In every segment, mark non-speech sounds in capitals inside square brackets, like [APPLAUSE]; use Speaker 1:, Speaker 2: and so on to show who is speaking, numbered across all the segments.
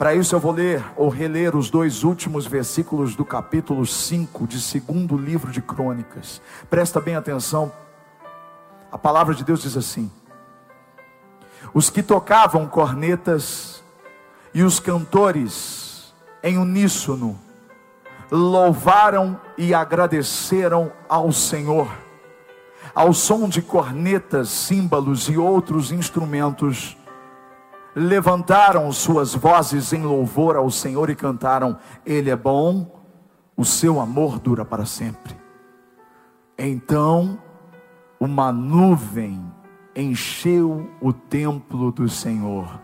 Speaker 1: Para isso eu vou ler ou reler os dois últimos versículos do capítulo 5 de segundo livro de Crônicas. Presta bem atenção. A palavra de Deus diz assim: Os que tocavam cornetas e os cantores em uníssono louvaram e agradeceram ao Senhor. Ao som de cornetas, símbolos e outros instrumentos, levantaram suas vozes em louvor ao Senhor e cantaram: Ele é bom, o seu amor dura para sempre. Então, uma nuvem encheu o templo do Senhor,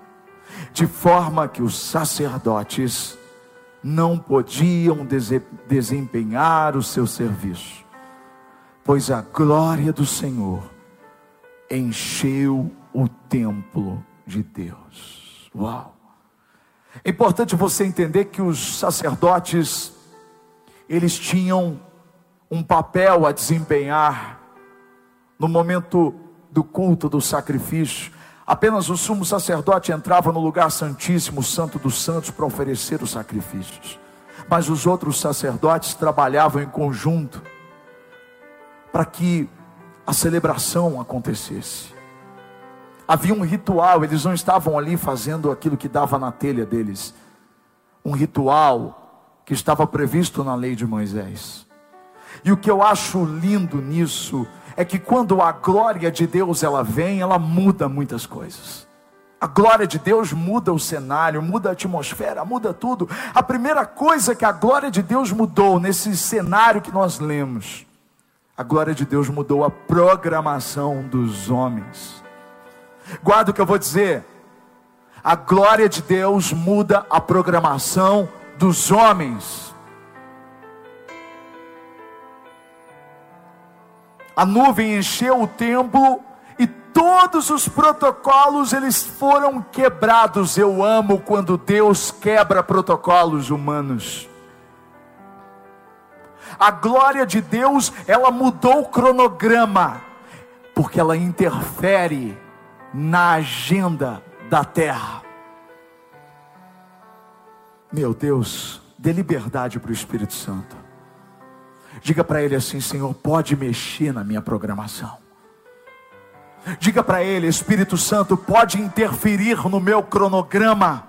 Speaker 1: de forma que os sacerdotes não podiam desempenhar o seu serviço, pois a glória do Senhor encheu o templo de Deus. Uau! É importante você entender que os sacerdotes, eles tinham um papel a desempenhar no momento do culto, do sacrifício. Apenas o sumo sacerdote entrava no lugar santíssimo, santo dos santos, para oferecer os sacrifícios. Mas os outros sacerdotes trabalhavam em conjunto para que a celebração acontecesse. Havia um ritual, eles não estavam ali fazendo aquilo que dava na telha deles. Um ritual que estava previsto na lei de Moisés. E o que eu acho lindo nisso é que quando a glória de Deus ela vem, ela muda muitas coisas. A glória de Deus muda o cenário, muda a atmosfera, muda tudo. A primeira coisa que a glória de Deus mudou nesse cenário que nós lemos, a glória de Deus mudou a programação dos homens. Guarda o que eu vou dizer. A glória de Deus muda a programação dos homens. A nuvem encheu o templo e todos os protocolos eles foram quebrados. Eu amo quando Deus quebra protocolos humanos. A glória de Deus, ela mudou o cronograma, porque ela interfere na agenda da terra. Meu Deus, dê liberdade para o Espírito Santo. Diga para ele assim: Senhor, pode mexer na minha programação. Diga para ele: Espírito Santo, pode interferir no meu cronograma.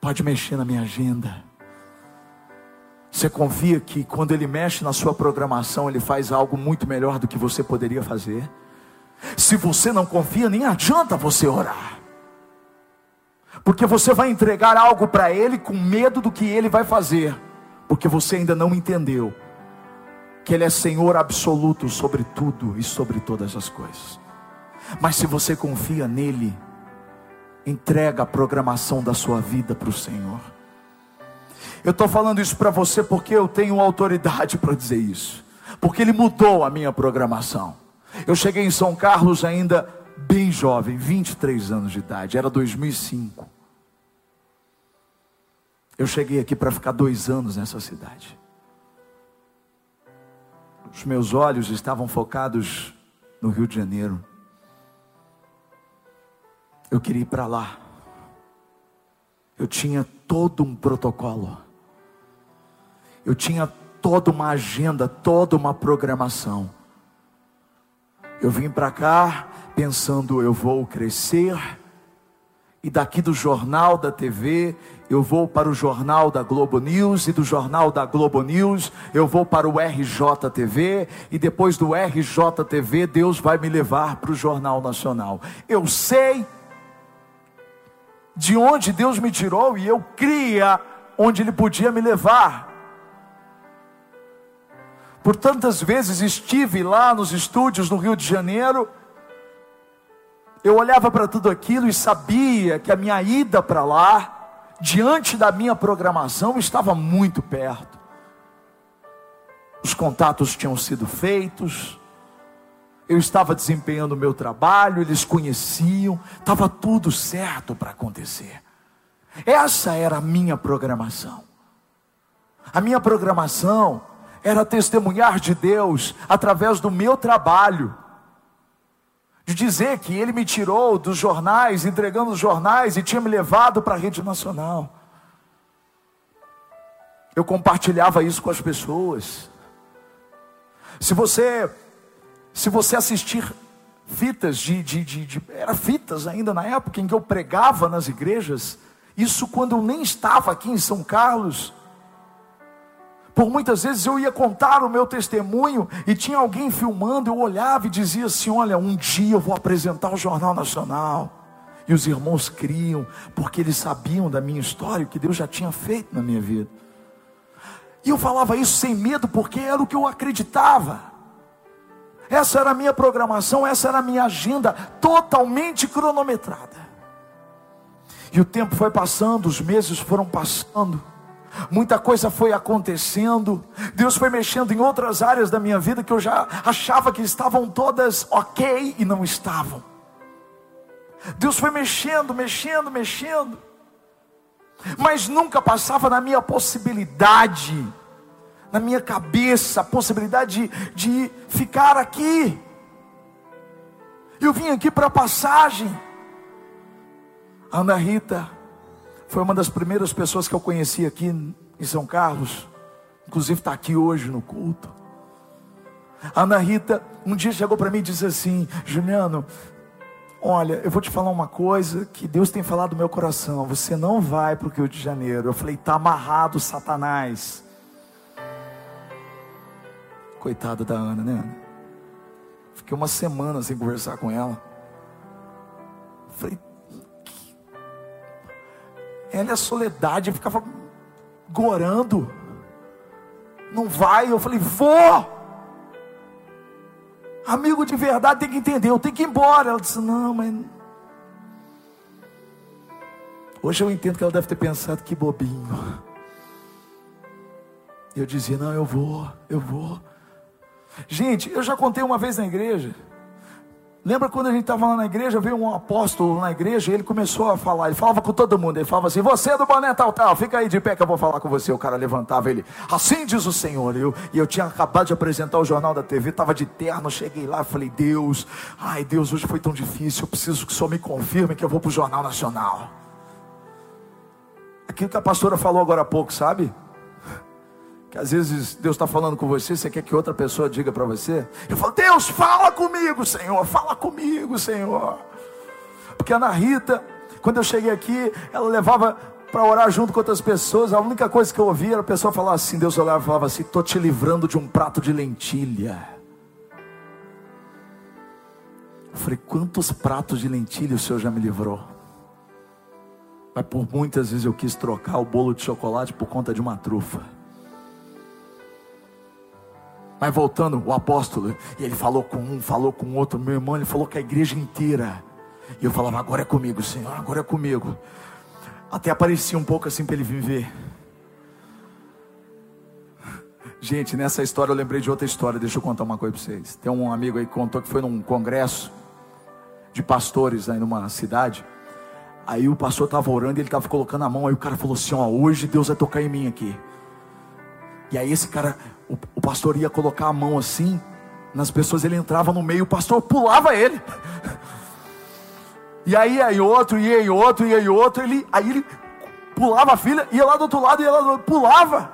Speaker 1: Pode mexer na minha agenda. Você confia que quando ele mexe na sua programação, ele faz algo muito melhor do que você poderia fazer? Se você não confia, nem adianta você orar. Porque você vai entregar algo para ele com medo do que ele vai fazer, porque você ainda não entendeu que ele é Senhor absoluto sobre tudo e sobre todas as coisas. Mas se você confia nele, entrega a programação da sua vida para o Senhor. Eu estou falando isso para você porque eu tenho autoridade para dizer isso, porque ele mudou a minha programação. Eu cheguei em São Carlos ainda bem jovem, 23 anos de idade, era 2005. Eu cheguei aqui para ficar dois anos nessa cidade. Os meus olhos estavam focados no Rio de Janeiro. Eu queria ir para lá. Eu tinha todo um protocolo. Eu tinha toda uma agenda, toda uma programação. Eu vim para cá pensando, eu vou crescer, e daqui do jornal da TV, eu vou para o jornal da Globo News, e do jornal da Globo News, eu vou para o RJTV, e depois do RJTV, Deus vai me levar para o Jornal Nacional. Eu sei de onde Deus me tirou, e eu cria onde Ele podia me levar. Por tantas vezes estive lá nos estúdios no Rio de Janeiro, eu olhava para tudo aquilo e sabia que a minha ida para lá, diante da minha programação, estava muito perto. Os contatos tinham sido feitos, eu estava desempenhando o meu trabalho, eles conheciam, estava tudo certo para acontecer. Essa era a minha programação. A minha programação era testemunhar de Deus através do meu trabalho, de dizer que ele me tirou dos jornais, entregando os jornais e tinha me levado para a rede nacional. Eu compartilhava isso com as pessoas. Se você se você assistir fitas de, de, de, de, era fitas ainda na época em que eu pregava nas igrejas, isso quando eu nem estava aqui em São Carlos. Por muitas vezes eu ia contar o meu testemunho e tinha alguém filmando, eu olhava e dizia assim: Olha, um dia eu vou apresentar o Jornal Nacional. E os irmãos criam, porque eles sabiam da minha história, o que Deus já tinha feito na minha vida. E eu falava isso sem medo, porque era o que eu acreditava. Essa era a minha programação, essa era a minha agenda, totalmente cronometrada. E o tempo foi passando, os meses foram passando, muita coisa foi acontecendo, Deus foi mexendo em outras áreas da minha vida que eu já achava que estavam todas ok e não estavam. Deus foi mexendo, mexendo, mexendo, mas nunca passava na minha possibilidade na minha cabeça a possibilidade de, de ficar aqui. Eu vim aqui para passagem. Ana Rita foi uma das primeiras pessoas que eu conheci aqui em São Carlos. Inclusive está aqui hoje no culto. A Ana Rita um dia chegou para mim e disse assim: Juliano, olha, eu vou te falar uma coisa que Deus tem falado no meu coração. Você não vai para o Rio de Janeiro. Eu falei: está amarrado, Satanás. Coitada da Ana, né? Fiquei uma semana sem conversar com ela. Falei, ela é a soledade, eu ficava gorando. Não vai, eu falei, vou. Amigo de verdade tem que entender, eu tenho que ir embora. Ela disse, não, mas. Hoje eu entendo que ela deve ter pensado que bobinho. Eu dizia, não, eu vou, eu vou. Gente, eu já contei uma vez na igreja. Lembra quando a gente estava lá na igreja, veio um apóstolo na igreja, e ele começou a falar, ele falava com todo mundo, ele falava assim, você é do boné tal, tal, fica aí de pé que eu vou falar com você. O cara levantava ele, assim diz o Senhor. Eu, e eu tinha acabado de apresentar o jornal da TV, estava de terno, cheguei lá, falei, Deus, ai Deus, hoje foi tão difícil, eu preciso que o Senhor me confirme que eu vou para o Jornal Nacional. Aquilo que a pastora falou agora há pouco, sabe? Que às vezes Deus está falando com você, você quer que outra pessoa diga para você. Eu falo, Deus, fala comigo, Senhor, fala comigo, Senhor. Porque a Ana Rita, quando eu cheguei aqui, ela levava para orar junto com outras pessoas. A única coisa que eu ouvia era a pessoa falar assim: Deus olhava e falava assim: estou te livrando de um prato de lentilha. Eu falei: quantos pratos de lentilha o Senhor já me livrou? Mas por muitas vezes eu quis trocar o bolo de chocolate por conta de uma trufa. Mas voltando, o apóstolo, e ele falou com um, falou com outro, meu irmão, ele falou com a igreja inteira. E eu falava, agora é comigo, Senhor, agora é comigo. Até aparecia um pouco assim para ele vir ver. Gente, nessa história eu lembrei de outra história, deixa eu contar uma coisa para vocês. Tem um amigo aí que contou que foi num congresso de pastores aí numa cidade. Aí o pastor estava orando e ele estava colocando a mão. Aí o cara falou assim: Ó, hoje Deus vai tocar em mim aqui. E aí esse cara, o, o pastor ia colocar a mão assim nas pessoas, ele entrava no meio, o pastor pulava ele. E aí aí outro, e aí outro, e aí outro, ele, aí ele pulava a filha, ia lá do outro lado, ia lá do outro, pulava.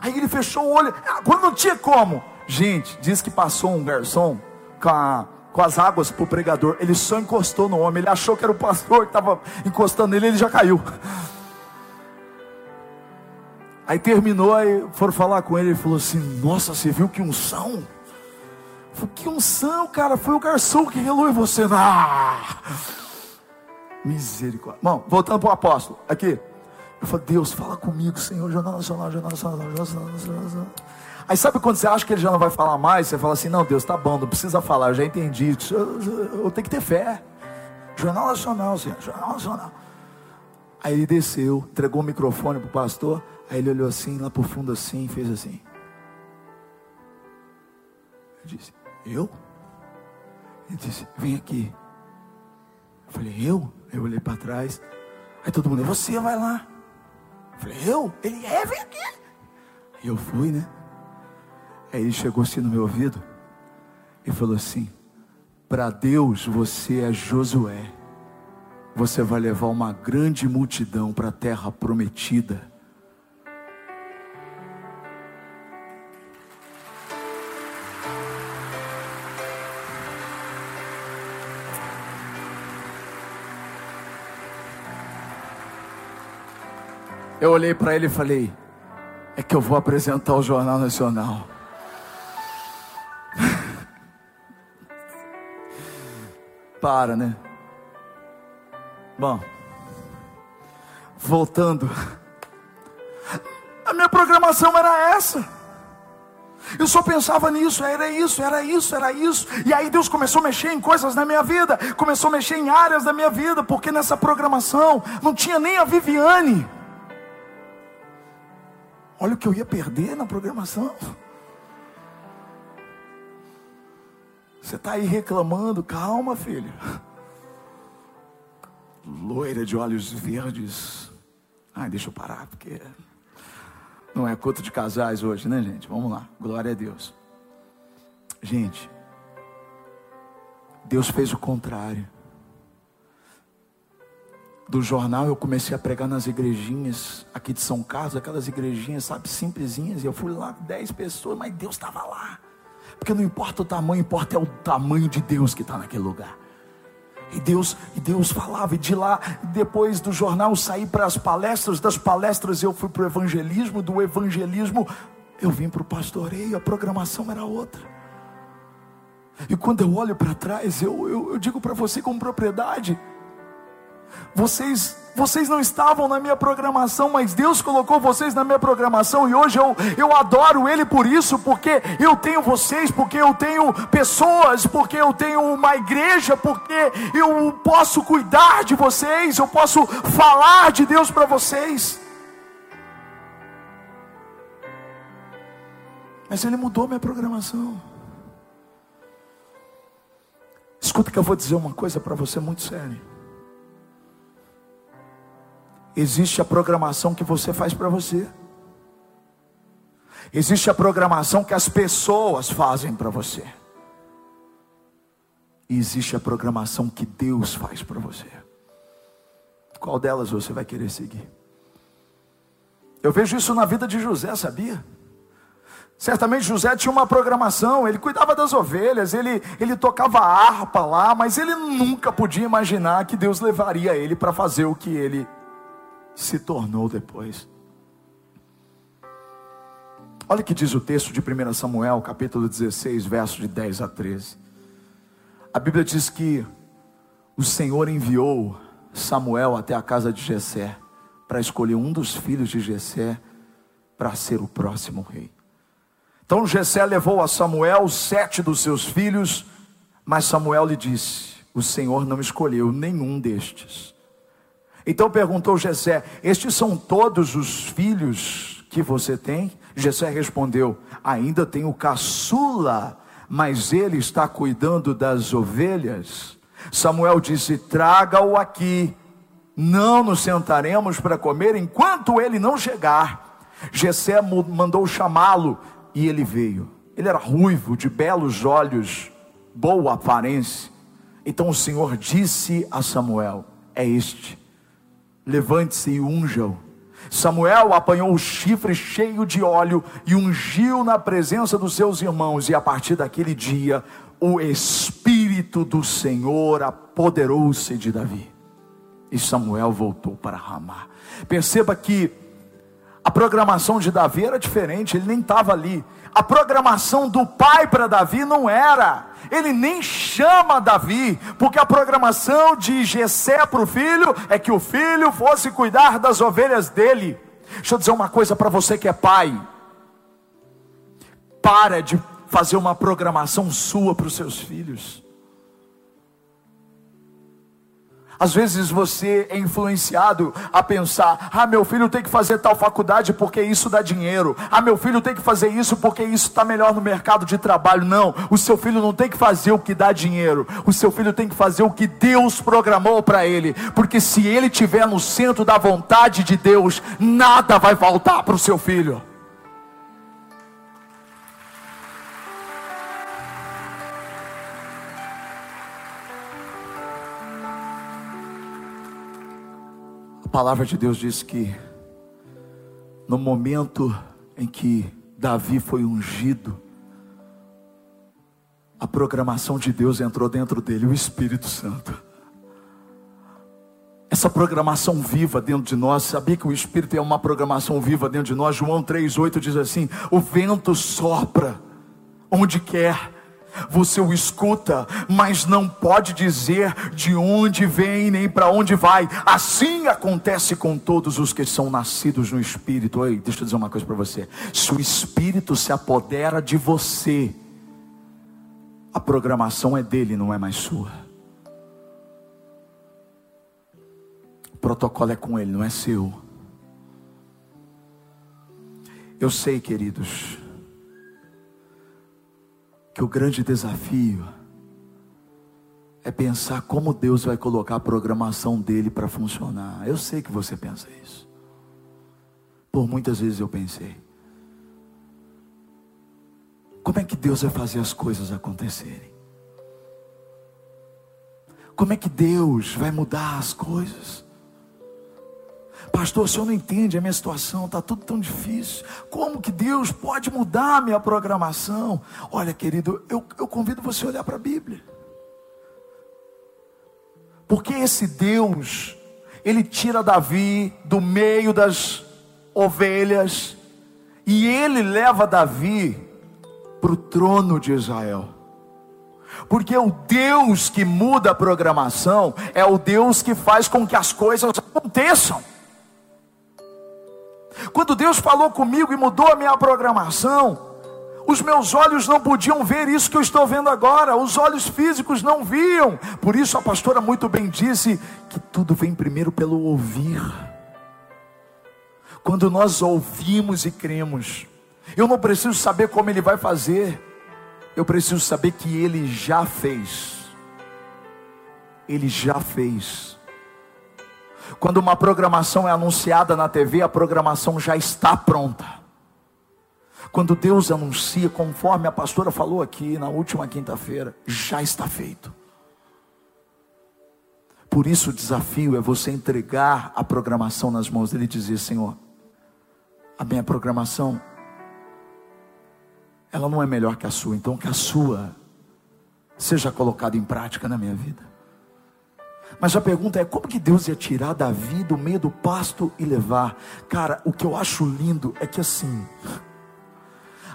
Speaker 1: Aí ele fechou o olho, quando não tinha como. Gente, diz que passou um garçom com, a, com as águas para o pregador, ele só encostou no homem, ele achou que era o pastor que estava encostando nele, ele já caiu. Aí terminou, aí foram falar com ele, ele falou assim: Nossa, você viu que unção? Falei, que unção, cara, foi o garçom que relou em você. Ah! Misericórdia. Bom, voltando para o apóstolo, aqui. Eu falei, Deus, fala comigo, Senhor, jornal nacional, jornal nacional, jornal nacional, jornal nacional. Aí sabe quando você acha que ele já não vai falar mais? Você fala assim, não, Deus, tá bom, não precisa falar, eu já entendi. Eu, eu, eu tenho que ter fé. Jornal Nacional, Senhor, Jornal Nacional. Aí ele desceu, entregou o microfone para o pastor. Aí ele olhou assim, lá pro fundo assim, e fez assim. Eu disse, eu? Ele disse, vem aqui. Eu falei, eu? Eu olhei para trás. Aí todo mundo, você vai lá. Eu falei, eu? Ele é, vem aqui. Aí eu fui, né? Aí ele chegou assim no meu ouvido e falou assim: Para Deus você é Josué. Você vai levar uma grande multidão para a terra prometida. Eu olhei para ele e falei: É que eu vou apresentar o Jornal Nacional. [LAUGHS] Para, né? Bom, voltando. A minha programação era essa. Eu só pensava nisso, era isso, era isso, era isso. E aí Deus começou a mexer em coisas na minha vida, começou a mexer em áreas da minha vida, porque nessa programação não tinha nem a Viviane. Olha o que eu ia perder na programação. Você está aí reclamando, calma, filho. Loira de olhos verdes. Ai, deixa eu parar, porque não é culto de casais hoje, né, gente? Vamos lá, glória a Deus. Gente, Deus fez o contrário do jornal, eu comecei a pregar nas igrejinhas aqui de São Carlos, aquelas igrejinhas, sabe, simplesinhas. E eu fui lá, dez pessoas, mas Deus estava lá. Porque não importa o tamanho, importa é o tamanho de Deus que está naquele lugar. E Deus, e Deus falava, e de lá, depois do jornal, saí para as palestras, das palestras eu fui para o evangelismo, do evangelismo eu vim para o pastoreio, a programação era outra. E quando eu olho para trás, eu, eu, eu digo para você com propriedade, vocês, vocês não estavam na minha programação, mas Deus colocou vocês na minha programação e hoje eu, eu adoro Ele por isso, porque eu tenho vocês, porque eu tenho pessoas, porque eu tenho uma igreja, porque eu posso cuidar de vocês, eu posso falar de Deus para vocês. Mas Ele mudou minha programação. Escuta que eu vou dizer uma coisa para você muito séria. Existe a programação que você faz para você. Existe a programação que as pessoas fazem para você. E existe a programação que Deus faz para você. Qual delas você vai querer seguir? Eu vejo isso na vida de José, sabia? Certamente José tinha uma programação, ele cuidava das ovelhas, ele, ele tocava harpa lá, mas ele nunca podia imaginar que Deus levaria ele para fazer o que ele se tornou depois. Olha o que diz o texto de 1 Samuel, capítulo 16, verso de 10 a 13. A Bíblia diz que o Senhor enviou Samuel até a casa de Jessé para escolher um dos filhos de Jessé para ser o próximo rei. Então Jessé levou a Samuel sete dos seus filhos, mas Samuel lhe disse: O Senhor não escolheu nenhum destes. Então perguntou Jessé: Estes são todos os filhos que você tem? Jessé respondeu: Ainda tenho caçula, mas ele está cuidando das ovelhas. Samuel disse: Traga-o aqui. Não nos sentaremos para comer enquanto ele não chegar. Jessé mandou chamá-lo e ele veio. Ele era ruivo, de belos olhos, boa aparência. Então o Senhor disse a Samuel: É este levante-se e unja-o. Samuel apanhou o chifre cheio de óleo e ungiu na presença dos seus irmãos, e a partir daquele dia, o Espírito do Senhor apoderou-se de Davi. E Samuel voltou para Ramá. Perceba que programação de Davi era diferente, ele nem estava ali. A programação do pai para Davi não era ele nem chama Davi, porque a programação de Jessé para o filho é que o filho fosse cuidar das ovelhas dele. Deixa eu dizer uma coisa para você que é pai. Para de fazer uma programação sua para os seus filhos. Às vezes você é influenciado a pensar: ah, meu filho tem que fazer tal faculdade porque isso dá dinheiro. Ah, meu filho tem que fazer isso porque isso está melhor no mercado de trabalho. Não, o seu filho não tem que fazer o que dá dinheiro. O seu filho tem que fazer o que Deus programou para ele. Porque se ele estiver no centro da vontade de Deus, nada vai faltar para o seu filho. Palavra de Deus diz que no momento em que Davi foi ungido, a programação de Deus entrou dentro dele, o Espírito Santo. Essa programação viva dentro de nós, sabia que o Espírito é uma programação viva dentro de nós? João 3,8 diz assim: o vento sopra onde quer, você o escuta, mas não pode dizer de onde vem nem para onde vai. Assim acontece com todos os que são nascidos no Espírito. Oi, deixa eu dizer uma coisa para você: se o Espírito se apodera de você, a programação é dele, não é mais sua. O protocolo é com ele, não é seu. Eu sei, queridos, que o grande desafio é pensar como Deus vai colocar a programação dele para funcionar. Eu sei que você pensa isso. Por muitas vezes eu pensei. Como é que Deus vai fazer as coisas acontecerem? Como é que Deus vai mudar as coisas? Pastor, o senhor não entende a minha situação, está tudo tão difícil. Como que Deus pode mudar a minha programação? Olha, querido, eu, eu convido você a olhar para a Bíblia. Porque esse Deus, ele tira Davi do meio das ovelhas, e ele leva Davi para o trono de Israel. Porque o Deus que muda a programação é o Deus que faz com que as coisas aconteçam. Quando Deus falou comigo e mudou a minha programação, os meus olhos não podiam ver isso que eu estou vendo agora, os olhos físicos não viam. Por isso a pastora muito bem disse que tudo vem primeiro pelo ouvir. Quando nós ouvimos e cremos, eu não preciso saber como ele vai fazer. Eu preciso saber que ele já fez. Ele já fez. Quando uma programação é anunciada na TV, a programação já está pronta. Quando Deus anuncia, conforme a pastora falou aqui na última quinta-feira, já está feito. Por isso o desafio é você entregar a programação nas mãos dele e dizer: Senhor, a minha programação ela não é melhor que a sua, então que a sua seja colocada em prática na minha vida. Mas a pergunta é: como que Deus ia tirar Davi do meio do pasto e levar? Cara, o que eu acho lindo é que assim,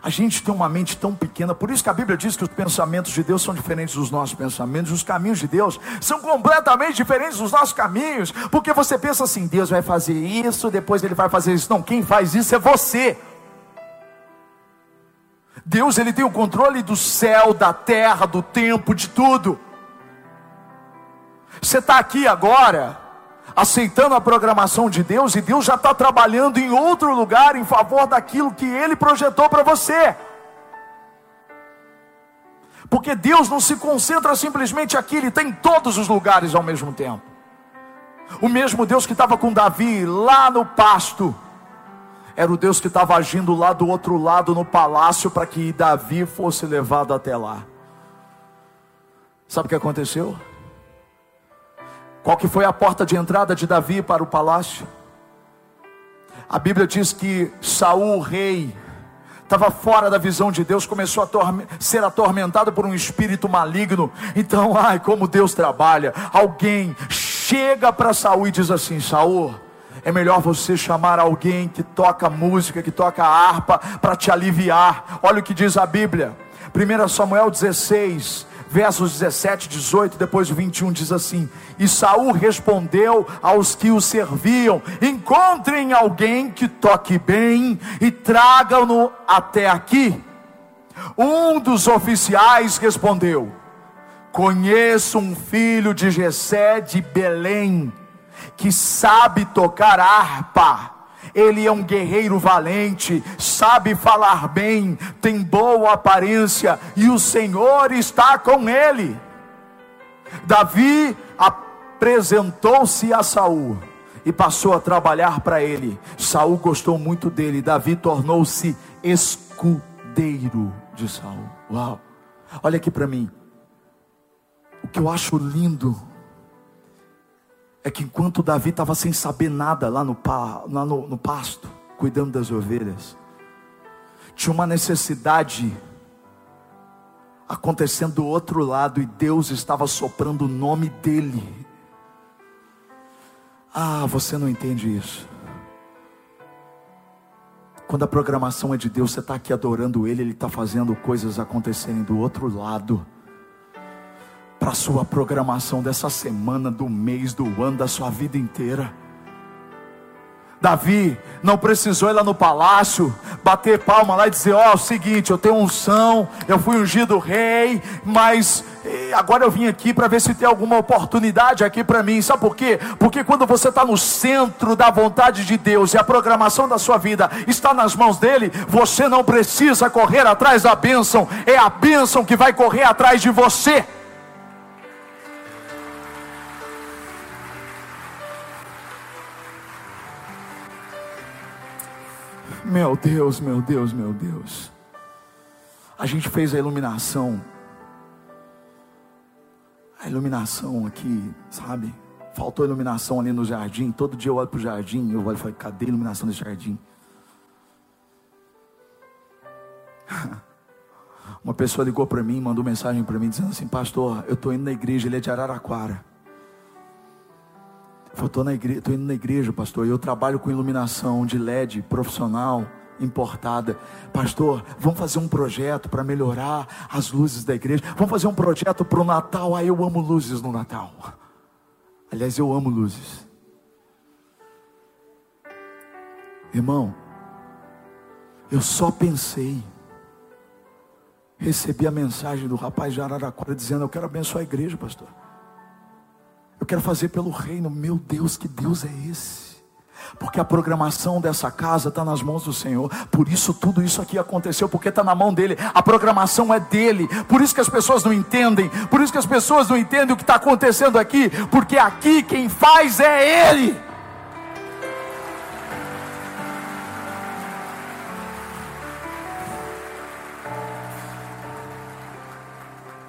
Speaker 1: a gente tem uma mente tão pequena, por isso que a Bíblia diz que os pensamentos de Deus são diferentes dos nossos pensamentos, os caminhos de Deus são completamente diferentes dos nossos caminhos, porque você pensa assim: Deus vai fazer isso, depois ele vai fazer isso. Não, quem faz isso é você. Deus ele tem o controle do céu, da terra, do tempo, de tudo. Você está aqui agora, aceitando a programação de Deus, e Deus já está trabalhando em outro lugar em favor daquilo que Ele projetou para você. Porque Deus não se concentra simplesmente aqui, Ele está em todos os lugares ao mesmo tempo. O mesmo Deus que estava com Davi lá no pasto, era o Deus que estava agindo lá do outro lado no palácio para que Davi fosse levado até lá. Sabe o que aconteceu? Qual que foi a porta de entrada de Davi para o palácio? A Bíblia diz que Saul, rei, estava fora da visão de Deus, começou a ser atormentado por um espírito maligno. Então, [LAUGHS] ai, como Deus trabalha. Alguém chega para Saul e diz assim: Saul, é melhor você chamar alguém que toca música, que toca harpa, para te aliviar. Olha o que diz a Bíblia. 1 Samuel 16, versos 17, 18, depois 21 diz assim: E Saul respondeu aos que o serviam: Encontrem alguém que toque bem e tragam-no até aqui. Um dos oficiais respondeu: Conheço um filho de Jessé de Belém que sabe tocar harpa. Ele é um guerreiro valente, sabe falar bem, tem boa aparência e o Senhor está com ele. Davi apresentou-se a Saul e passou a trabalhar para ele. Saul gostou muito dele. Davi tornou-se escudeiro de Saul. Uau! Olha aqui para mim. O que eu acho lindo é que enquanto Davi estava sem saber nada lá no, lá no, no pasto, cuidando das ovelhas, tinha uma necessidade acontecendo do outro lado e Deus estava soprando o nome dele. Ah, você não entende isso. Quando a programação é de Deus, você está aqui adorando Ele, Ele está fazendo coisas acontecerem do outro lado para a sua programação dessa semana, do mês, do ano, da sua vida inteira. Davi não precisou ir lá no palácio, bater palma lá e dizer: Ó, oh, é o seguinte, eu tenho unção, eu fui ungido rei, mas eh, agora eu vim aqui para ver se tem alguma oportunidade aqui para mim. Sabe por quê? Porque quando você está no centro da vontade de Deus e a programação da sua vida está nas mãos dele, você não precisa correr atrás da bênção, é a bênção que vai correr atrás de você. Meu Deus, meu Deus, meu Deus. A gente fez a iluminação. A iluminação aqui, sabe? Faltou iluminação ali no jardim. Todo dia eu olho para o jardim. Eu olho e falo, cadê a iluminação desse jardim? [LAUGHS] Uma pessoa ligou para mim, mandou mensagem para mim dizendo assim: Pastor, eu estou indo na igreja, ele é de Araraquara. Eu estou na igreja, indo na igreja, pastor, e eu trabalho com iluminação de LED profissional importada. Pastor, vamos fazer um projeto para melhorar as luzes da igreja. Vamos fazer um projeto para o Natal. Ah, eu amo luzes no Natal. Aliás, eu amo luzes. Irmão, eu só pensei. Recebi a mensagem do rapaz de Araraquara dizendo: Eu quero abençoar a igreja, pastor. Eu quero fazer pelo reino. Meu Deus, que Deus é esse? Porque a programação dessa casa está nas mãos do Senhor. Por isso tudo isso aqui aconteceu, porque está na mão dele. A programação é dele. Por isso que as pessoas não entendem. Por isso que as pessoas não entendem o que está acontecendo aqui. Porque aqui quem faz é ele.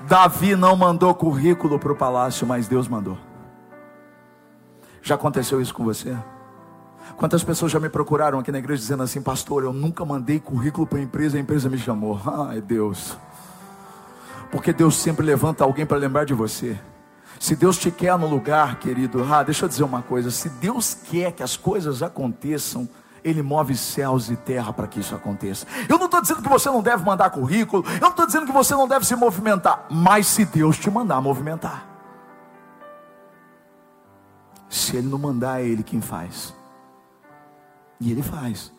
Speaker 1: Davi não mandou currículo para o palácio, mas Deus mandou. Já aconteceu isso com você? Quantas pessoas já me procuraram aqui na igreja dizendo assim, pastor, eu nunca mandei currículo para a empresa, a empresa me chamou. Ai, Deus. Porque Deus sempre levanta alguém para lembrar de você. Se Deus te quer no lugar, querido, ah, deixa eu dizer uma coisa: se Deus quer que as coisas aconteçam, Ele move céus e terra para que isso aconteça. Eu não estou dizendo que você não deve mandar currículo, eu não estou dizendo que você não deve se movimentar, mas se Deus te mandar movimentar. Se ele não mandar, é ele quem faz. E ele faz.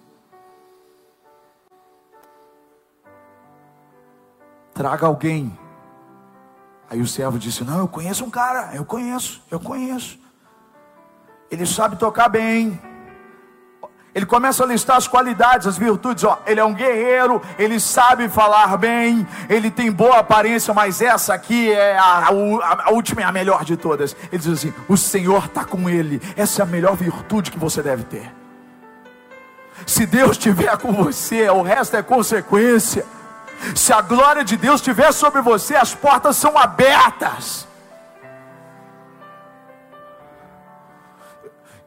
Speaker 1: Traga alguém. Aí o servo disse: Não, eu conheço um cara, eu conheço, eu conheço. Ele sabe tocar bem, ele começa a listar as qualidades, as virtudes. Ó, ele é um guerreiro, ele sabe falar bem, ele tem boa aparência, mas essa aqui é a, a, a última e a melhor de todas. Ele diz assim: o Senhor está com ele. Essa é a melhor virtude que você deve ter. Se Deus estiver com você, o resto é consequência. Se a glória de Deus estiver sobre você, as portas são abertas.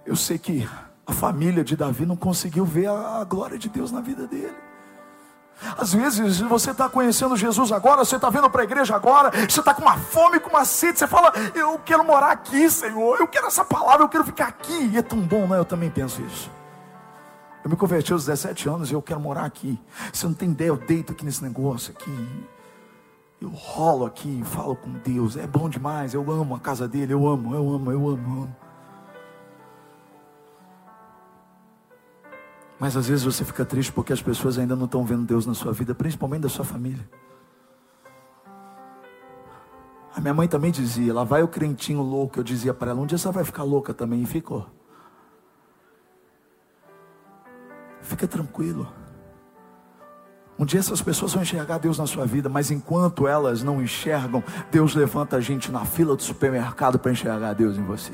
Speaker 1: Eu sei que a família de Davi não conseguiu ver a, glória de Deus na vida dele. Às vezes você está conhecendo Jesus agora, você está vindo para a igreja agora, você está com uma fome, com uma sede, você fala, eu quero morar aqui, Senhor, eu quero essa palavra, eu quero ficar aqui. E é tão bom, né? Eu também penso isso. Eu me converti aos 17 anos e eu quero morar aqui. Você não tem ideia, eu deito aqui nesse negócio aqui. Eu rolo aqui, falo com Deus. É bom demais, eu amo a casa dele, eu amo, eu amo, eu amo, eu amo. Mas às vezes você fica triste porque as pessoas ainda não estão vendo Deus na sua vida, principalmente da sua família. A minha mãe também dizia: lá vai o crentinho louco. Eu dizia para ela: um dia você vai ficar louca também. E ficou. Fica tranquilo. Um dia essas pessoas vão enxergar Deus na sua vida, mas enquanto elas não enxergam, Deus levanta a gente na fila do supermercado para enxergar Deus em você.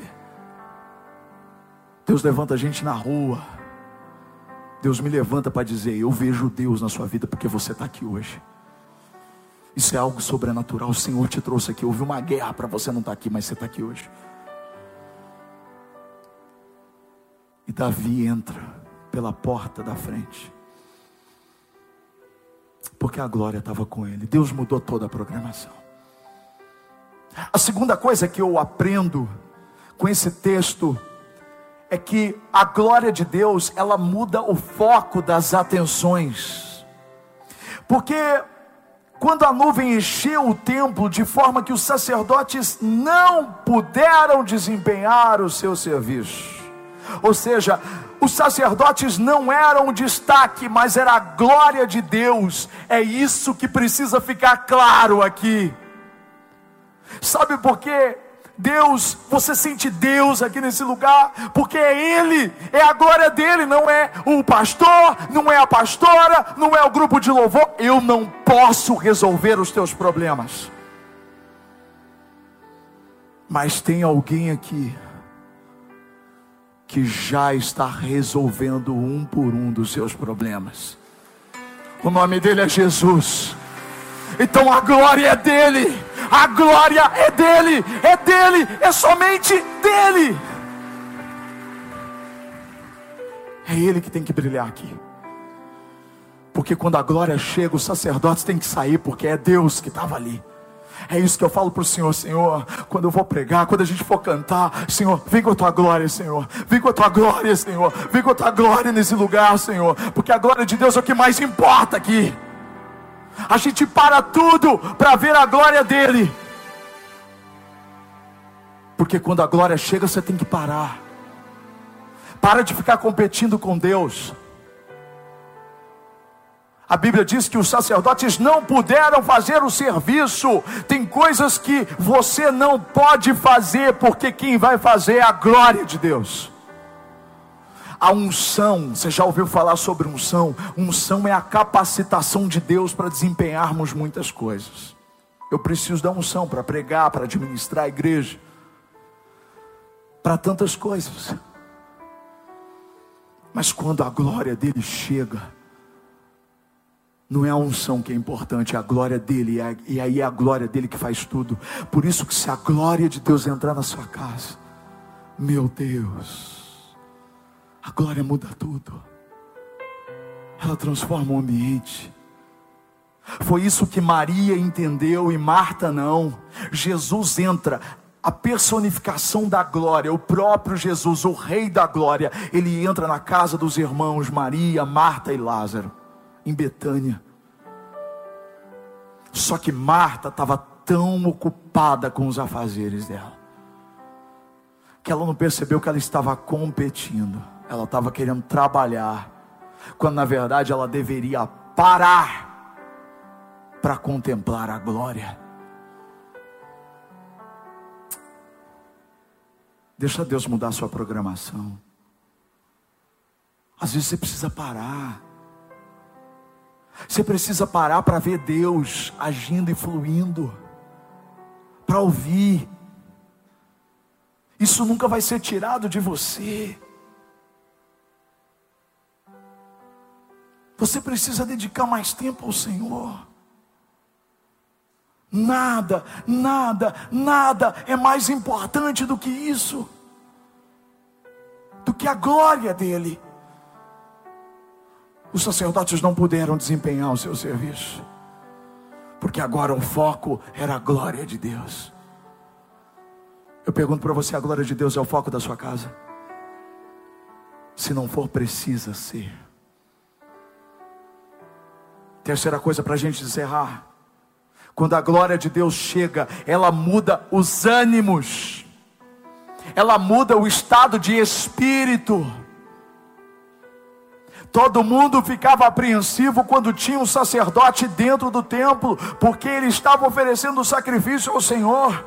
Speaker 1: Deus levanta a gente na rua Deus me levanta para dizer: Eu vejo Deus na sua vida porque você está aqui hoje. Isso é algo sobrenatural. O Senhor te trouxe aqui. Houve uma guerra para você não estar tá aqui, mas você está aqui hoje. E Davi entra pela porta da frente. Porque a glória estava com ele. Deus mudou toda a programação. A segunda coisa que eu aprendo com esse texto é que a glória de Deus, ela muda o foco das atenções. Porque quando a nuvem encheu o templo de forma que os sacerdotes não puderam desempenhar o seu serviço. Ou seja, os sacerdotes não eram o destaque, mas era a glória de Deus. É isso que precisa ficar claro aqui. Sabe por quê? Deus, você sente Deus aqui nesse lugar, porque é Ele, é a glória dele, não é o pastor, não é a pastora, não é o grupo de louvor. Eu não posso resolver os teus problemas, mas tem alguém aqui que já está resolvendo um por um dos seus problemas. O nome dele é Jesus. Então a glória é dele, a glória é dele, é dele, é somente dele. É ele que tem que brilhar aqui. Porque quando a glória chega, os sacerdotes têm que sair, porque é Deus que estava ali. É isso que eu falo para o Senhor, Senhor. Quando eu vou pregar, quando a gente for cantar, Senhor, vem com a tua glória, Senhor. Vem com a tua glória, Senhor. Vem com a tua glória nesse lugar, Senhor. Porque a glória de Deus é o que mais importa aqui. A gente para tudo para ver a glória dele. Porque quando a glória chega, você tem que parar. Para de ficar competindo com Deus. A Bíblia diz que os sacerdotes não puderam fazer o serviço. Tem coisas que você não pode fazer, porque quem vai fazer é a glória de Deus. A unção, você já ouviu falar sobre unção? Unção é a capacitação de Deus para desempenharmos muitas coisas. Eu preciso da unção para pregar, para administrar a igreja, para tantas coisas. Mas quando a glória dele chega, não é a unção que é importante, é a glória dele, e aí é a glória dele que faz tudo. Por isso que se a glória de Deus entrar na sua casa, meu Deus, a glória muda tudo. Ela transforma o ambiente. Foi isso que Maria entendeu e Marta não. Jesus entra, a personificação da glória, o próprio Jesus, o Rei da glória, ele entra na casa dos irmãos Maria, Marta e Lázaro, em Betânia. Só que Marta estava tão ocupada com os afazeres dela, que ela não percebeu que ela estava competindo ela estava querendo trabalhar, quando na verdade ela deveria parar para contemplar a glória. Deixa Deus mudar sua programação. Às vezes você precisa parar. Você precisa parar para ver Deus agindo e fluindo, para ouvir. Isso nunca vai ser tirado de você. Você precisa dedicar mais tempo ao Senhor. Nada, nada, nada é mais importante do que isso, do que a glória dEle. Os sacerdotes não puderam desempenhar o seu serviço, porque agora o foco era a glória de Deus. Eu pergunto para você: a glória de Deus é o foco da sua casa? Se não for, precisa ser. Terceira coisa para a gente encerrar. Quando a glória de Deus chega, ela muda os ânimos, ela muda o estado de espírito. Todo mundo ficava apreensivo quando tinha um sacerdote dentro do templo, porque ele estava oferecendo sacrifício ao Senhor.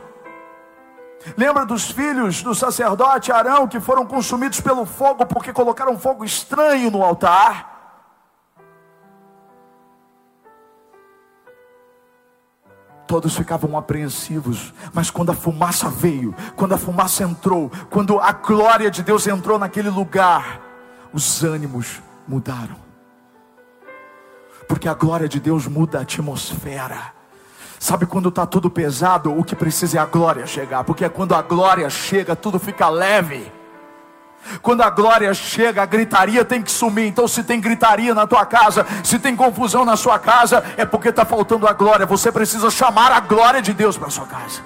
Speaker 1: Lembra dos filhos do sacerdote Arão que foram consumidos pelo fogo porque colocaram fogo estranho no altar? Todos ficavam apreensivos, mas quando a fumaça veio, quando a fumaça entrou, quando a glória de Deus entrou naquele lugar, os ânimos mudaram. Porque a glória de Deus muda a atmosfera. Sabe quando está tudo pesado, o que precisa é a glória chegar, porque é quando a glória chega, tudo fica leve. Quando a glória chega, a gritaria tem que sumir. Então, se tem gritaria na tua casa, se tem confusão na sua casa, é porque está faltando a glória. Você precisa chamar a glória de Deus para sua casa.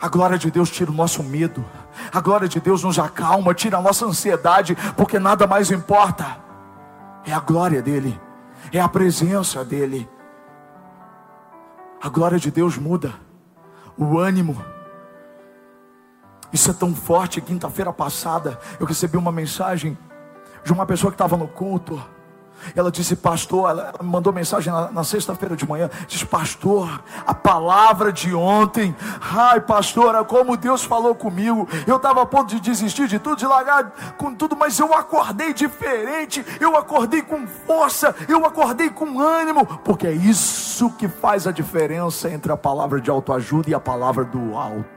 Speaker 1: A glória de Deus tira o nosso medo. A glória de Deus nos acalma, tira a nossa ansiedade, porque nada mais importa. É a glória dele, é a presença dele. A glória de Deus muda o ânimo. Isso é tão forte. Quinta-feira passada, eu recebi uma mensagem de uma pessoa que estava no culto. Ela disse, pastor, ela mandou mensagem na, na sexta-feira de manhã. Diz, pastor, a palavra de ontem. Ai, pastora, como Deus falou comigo. Eu estava a ponto de desistir de tudo, de largar com tudo, mas eu acordei diferente. Eu acordei com força. Eu acordei com ânimo. Porque é isso que faz a diferença entre a palavra de autoajuda e a palavra do alto.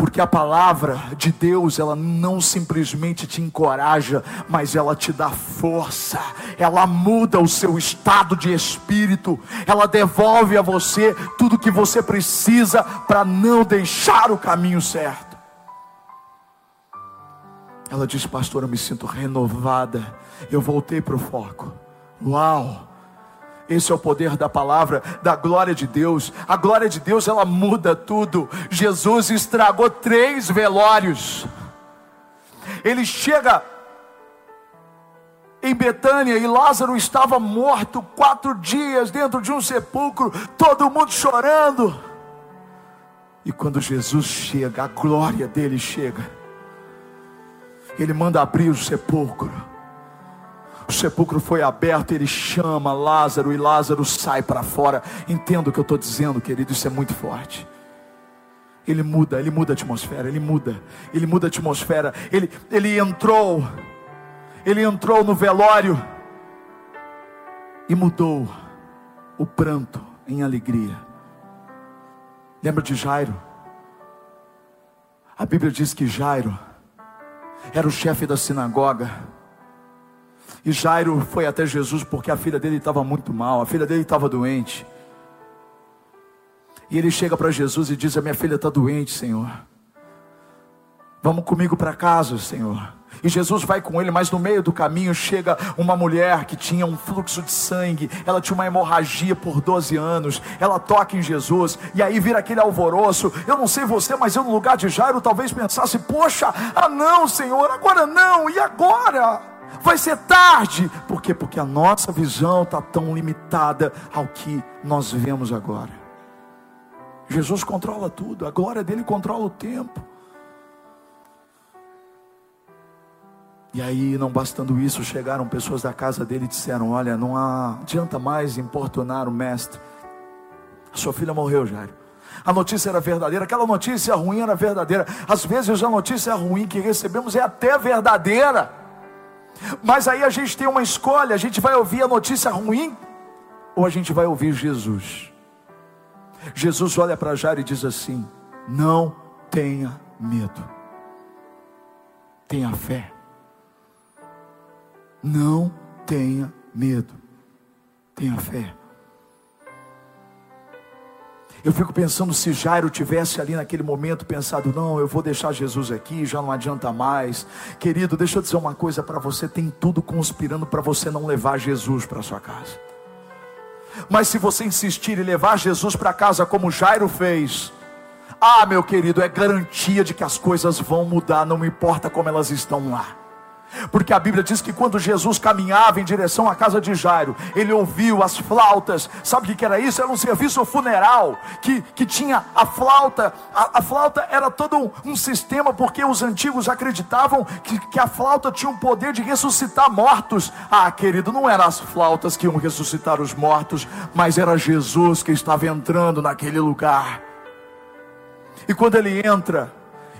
Speaker 1: Porque a palavra de Deus, ela não simplesmente te encoraja, mas ela te dá força, ela muda o seu estado de espírito, ela devolve a você tudo que você precisa para não deixar o caminho certo. Ela diz, pastor, eu me sinto renovada, eu voltei para o foco. Uau! Esse é o poder da palavra, da glória de Deus. A glória de Deus, ela muda tudo. Jesus estragou três velórios. Ele chega em Betânia e Lázaro estava morto quatro dias dentro de um sepulcro, todo mundo chorando. E quando Jesus chega, a glória dele chega. Ele manda abrir o sepulcro. O sepulcro foi aberto, ele chama Lázaro e Lázaro sai para fora. Entendo o que eu estou dizendo, querido, isso é muito forte. Ele muda, ele muda a atmosfera, ele muda, ele muda a atmosfera. Ele, ele entrou, ele entrou no velório e mudou o pranto em alegria. Lembra de Jairo? A Bíblia diz que Jairo era o chefe da sinagoga. E Jairo foi até Jesus porque a filha dele estava muito mal, a filha dele estava doente. E ele chega para Jesus e diz: A minha filha está doente, Senhor. Vamos comigo para casa, Senhor. E Jesus vai com ele, mas no meio do caminho chega uma mulher que tinha um fluxo de sangue, ela tinha uma hemorragia por 12 anos, ela toca em Jesus, e aí vira aquele alvoroço. Eu não sei você, mas eu no lugar de Jairo talvez pensasse: Poxa, ah não, Senhor, agora não, e agora? Vai ser tarde. Por quê? Porque a nossa visão está tão limitada ao que nós vemos agora. Jesus controla tudo, a glória dele controla o tempo. E aí, não bastando isso, chegaram pessoas da casa dele e disseram: Olha, não adianta mais importunar o mestre. Sua filha morreu, Jairo. A notícia era verdadeira, aquela notícia ruim era verdadeira. Às vezes a notícia ruim que recebemos é até verdadeira. Mas aí a gente tem uma escolha: a gente vai ouvir a notícia ruim ou a gente vai ouvir Jesus. Jesus olha para Jairo e diz assim: Não tenha medo, tenha fé. Não tenha medo, tenha fé. Eu fico pensando se Jairo tivesse ali naquele momento pensado, não, eu vou deixar Jesus aqui, já não adianta mais. Querido, deixa eu dizer uma coisa para você, tem tudo conspirando para você não levar Jesus para sua casa. Mas se você insistir em levar Jesus para casa como Jairo fez, ah, meu querido, é garantia de que as coisas vão mudar, não importa como elas estão lá. Porque a Bíblia diz que quando Jesus caminhava em direção à casa de Jairo, ele ouviu as flautas. Sabe o que era isso? Era um serviço funeral que, que tinha a flauta. A, a flauta era todo um, um, sistema, porque os antigos acreditavam que, que a flauta tinha o poder de ressuscitar mortos. Ah, querido, não eram as flautas que iam ressuscitar os mortos, mas era Jesus que estava entrando naquele lugar. E quando ele entra,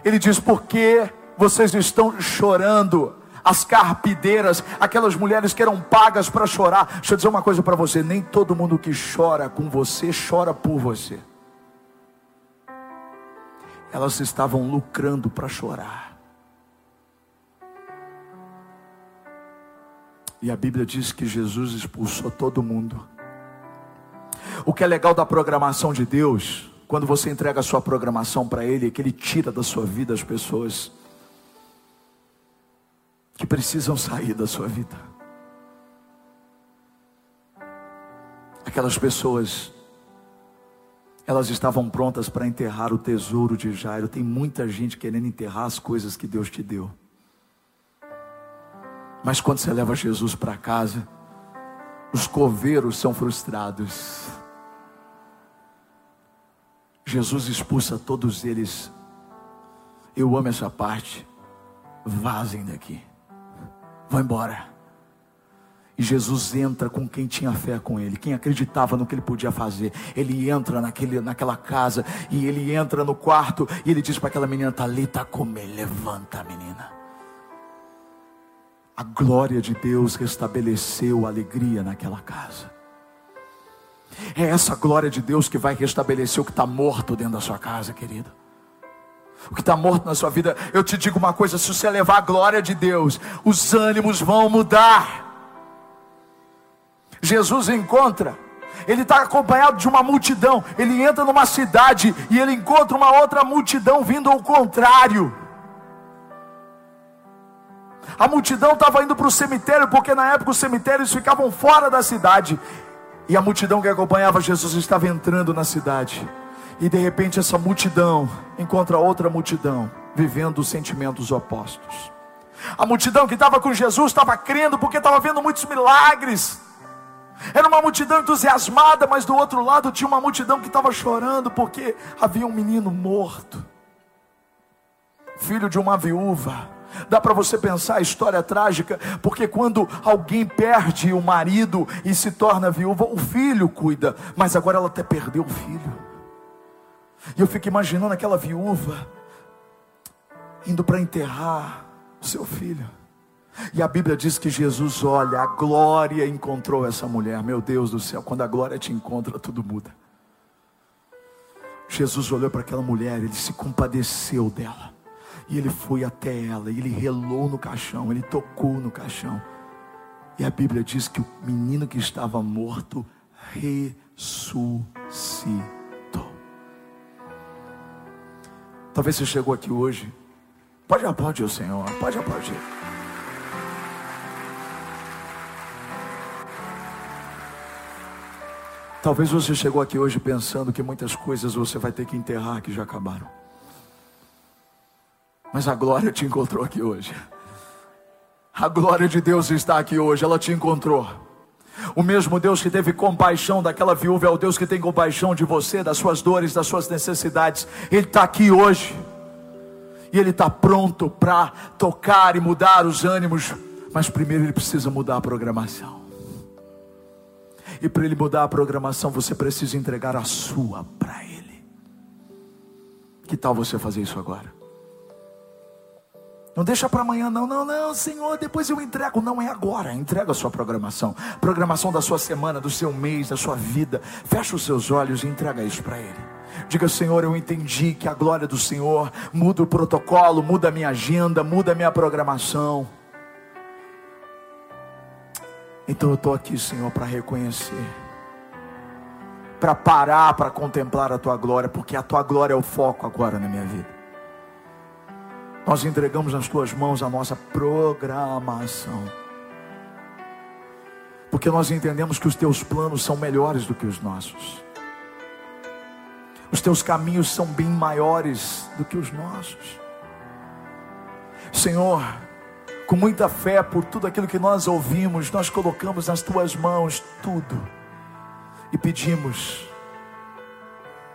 Speaker 1: ele diz: Por que vocês estão chorando? As carpideiras, aquelas mulheres que eram pagas para chorar. Deixa eu dizer uma coisa para você: nem todo mundo que chora com você chora por você. Elas estavam lucrando para chorar. E a Bíblia diz que Jesus expulsou todo mundo. O que é legal da programação de Deus quando você entrega a sua programação para Ele, que Ele tira da sua vida as pessoas que precisam sair da sua vida. Aquelas pessoas, elas estavam prontas para enterrar o tesouro de Jairo. Tem muita gente querendo enterrar as coisas que Deus te deu. Mas quando você leva Jesus para casa, os coveiros são frustrados. Jesus expulsa todos eles. Eu amo essa parte. Vazem daqui. Vão embora. E Jesus entra com quem tinha fé com ele, quem acreditava no que ele podia fazer. Ele entra naquele, naquela casa e ele entra no quarto e ele diz para aquela menina: Talita, come, levanta, menina. A glória de Deus restabeleceu a alegria naquela casa. É essa glória de Deus que vai restabelecer o que está morto dentro da sua casa, querido. O que está morto na sua vida. Eu te digo uma coisa: se você levar a glória de Deus, os ânimos vão mudar. Jesus encontra, ele está acompanhado de uma multidão. Ele entra numa cidade e ele encontra uma outra multidão vindo ao contrário. A multidão estava indo para o cemitério, porque na época os cemitérios ficavam fora da cidade. E a multidão que acompanhava Jesus estava entrando na cidade. E de repente essa multidão encontra outra multidão vivendo sentimentos opostos. A multidão que estava com Jesus estava crendo porque estava vendo muitos milagres. Era uma multidão entusiasmada, mas do outro lado tinha uma multidão que estava chorando porque havia um menino morto, filho de uma viúva Dá para você pensar a história trágica, porque quando alguém perde o marido e se torna viúva, o filho cuida, mas agora ela até perdeu o filho. E eu fico imaginando aquela viúva indo para enterrar o seu filho. E a Bíblia diz que Jesus olha, a glória encontrou essa mulher. Meu Deus do céu, quando a glória te encontra, tudo muda. Jesus olhou para aquela mulher, ele se compadeceu dela. E ele foi até ela, e ele relou no caixão, ele tocou no caixão. E a Bíblia diz que o menino que estava morto ressuscitou. Talvez você chegou aqui hoje. Pode aplaudir o Senhor, pode aplaudir. Talvez você chegou aqui hoje pensando que muitas coisas você vai ter que enterrar que já acabaram. Mas a glória te encontrou aqui hoje. A glória de Deus está aqui hoje, ela te encontrou. O mesmo Deus que teve compaixão daquela viúva é o Deus que tem compaixão de você, das suas dores, das suas necessidades. Ele está aqui hoje. E Ele está pronto para tocar e mudar os ânimos. Mas primeiro Ele precisa mudar a programação. E para Ele mudar a programação, você precisa entregar a sua para Ele. Que tal você fazer isso agora? Não deixa para amanhã, não, não, não, Senhor, depois eu entrego. Não é agora, entrega a sua programação. Programação da sua semana, do seu mês, da sua vida. Fecha os seus olhos e entrega isso para Ele. Diga, Senhor, eu entendi que a glória do Senhor muda o protocolo, muda a minha agenda, muda a minha programação. Então eu estou aqui, Senhor, para reconhecer, para parar, para contemplar a tua glória, porque a tua glória é o foco agora na minha vida. Nós entregamos nas tuas mãos a nossa programação. Porque nós entendemos que os teus planos são melhores do que os nossos. Os teus caminhos são bem maiores do que os nossos. Senhor, com muita fé por tudo aquilo que nós ouvimos, nós colocamos nas tuas mãos tudo e pedimos,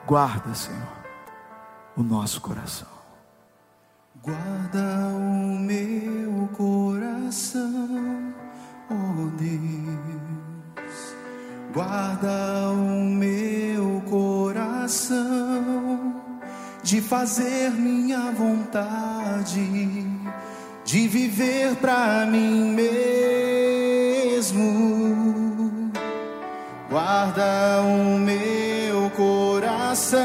Speaker 1: guarda, Senhor, o nosso coração.
Speaker 2: Guarda o meu coração, oh Deus. Guarda o meu coração de fazer minha vontade, de viver para mim mesmo. Guarda o meu coração,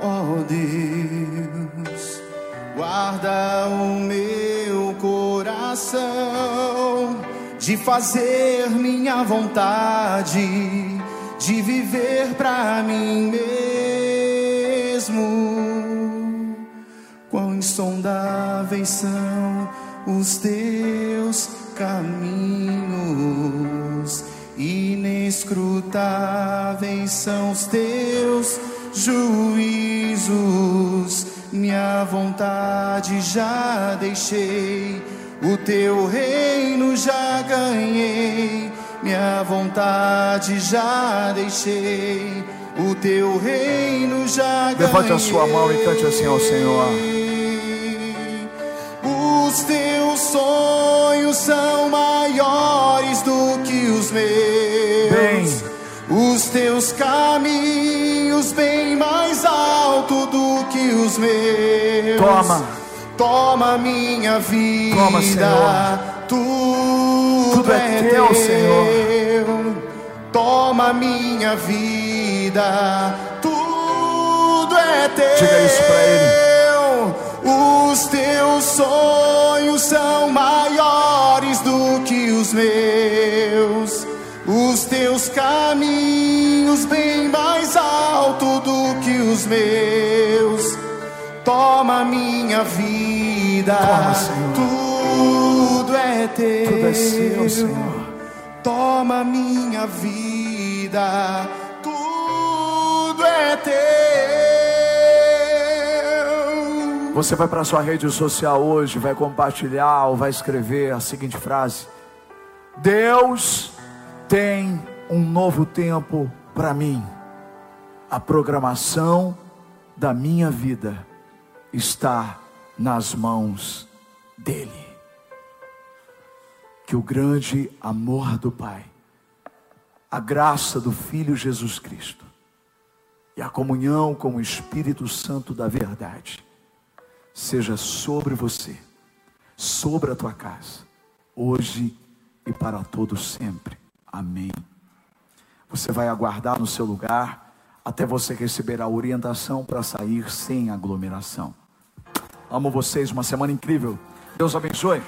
Speaker 2: oh Deus guarda o meu coração de fazer minha vontade, de viver para mim mesmo. Quão insondáveis são os teus caminhos, inescrutáveis são os teus juízos. Minha vontade já deixei, o teu reino já ganhei. Minha vontade já deixei, o teu reino já ganhei.
Speaker 3: Levante a sua mão e cante assim ao Senhor.
Speaker 2: Os teus sonhos são maiores do que os meus.
Speaker 3: Bem.
Speaker 2: Os teus caminhos bem mais alto do que os meus.
Speaker 3: Toma.
Speaker 2: Toma minha vida.
Speaker 3: Toma, Senhor.
Speaker 2: Tudo,
Speaker 3: Tudo é teu, Senhor.
Speaker 2: Toma minha vida. Tudo é teu.
Speaker 3: Diga isso pra ele.
Speaker 2: Os teus sonhos são maiores do que os meus. Teus caminhos bem mais alto do que os meus. Toma minha vida.
Speaker 3: Toma, Senhor.
Speaker 2: Tudo é teu.
Speaker 3: Tudo é seu, Senhor.
Speaker 2: Toma minha vida. Tudo é teu.
Speaker 3: Você vai para sua rede social hoje, vai compartilhar ou vai escrever a seguinte frase: Deus tem um novo tempo para mim. A programação da minha vida está nas mãos dele. Que o grande amor do Pai, a graça do Filho Jesus Cristo e a comunhão com o Espírito Santo da verdade seja sobre você, sobre a tua casa, hoje e para todos sempre. Amém. Você vai aguardar no seu lugar até você receber a orientação para sair sem aglomeração. Amo vocês, uma semana incrível. Deus abençoe.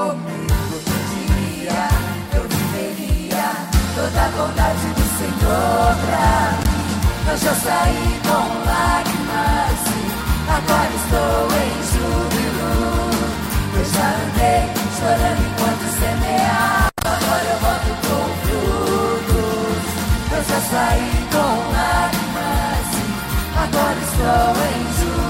Speaker 4: Comigo? Diria eu viveria
Speaker 3: toda a bondade do Senhor pra mim? Eu já saí com lágrimas, agora estou em júbilo. Eu já andei chorando enquanto semeava, agora eu volto com frutos. Eu já saí com lágrimas, agora estou em júbilo.